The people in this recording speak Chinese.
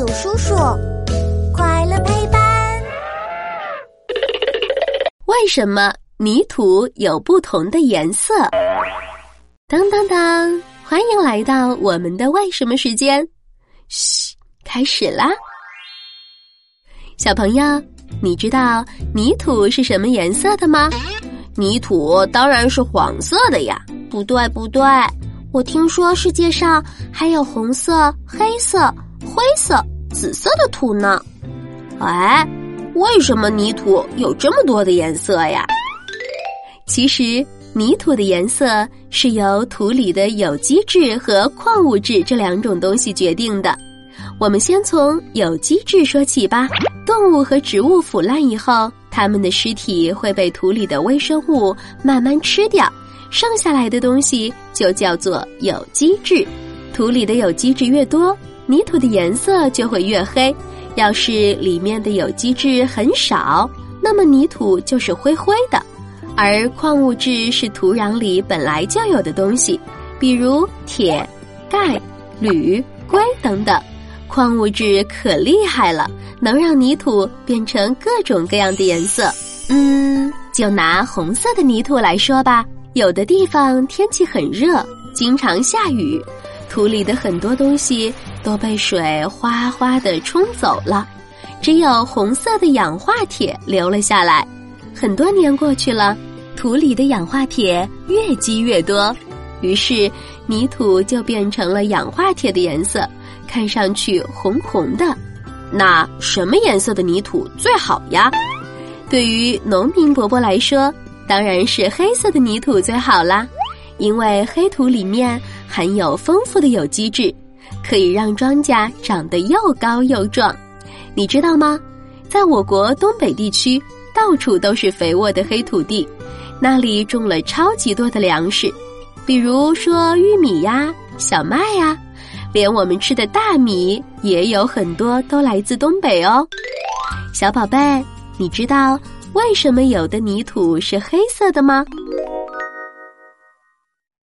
有叔叔，快乐陪伴。为什么泥土有不同的颜色？当当当！欢迎来到我们的为什么时间。嘘，开始啦！小朋友，你知道泥土是什么颜色的吗？泥土当然是黄色的呀。不对，不对。我听说世界上还有红色、黑色、灰色、紫色的土呢。哎，为什么泥土有这么多的颜色呀？其实，泥土的颜色是由土里的有机质和矿物质这两种东西决定的。我们先从有机质说起吧。动物和植物腐烂以后，它们的尸体会被土里的微生物慢慢吃掉。剩下来的东西就叫做有机质，土里的有机质越多，泥土的颜色就会越黑。要是里面的有机质很少，那么泥土就是灰灰的。而矿物质是土壤里本来就有的东西，比如铁、钙、铝、硅等等。矿物质可厉害了，能让泥土变成各种各样的颜色。嗯，就拿红色的泥土来说吧。有的地方天气很热，经常下雨，土里的很多东西都被水哗哗的冲走了，只有红色的氧化铁留了下来。很多年过去了，土里的氧化铁越积越多，于是泥土就变成了氧化铁的颜色，看上去红红的。那什么颜色的泥土最好呀？对于农民伯伯来说。当然是黑色的泥土最好啦，因为黑土里面含有丰富的有机质，可以让庄稼长得又高又壮。你知道吗？在我国东北地区，到处都是肥沃的黑土地，那里种了超级多的粮食，比如说玉米呀、小麦呀，连我们吃的大米也有很多都来自东北哦。小宝贝，你知道？为什么有的泥土是黑色的吗？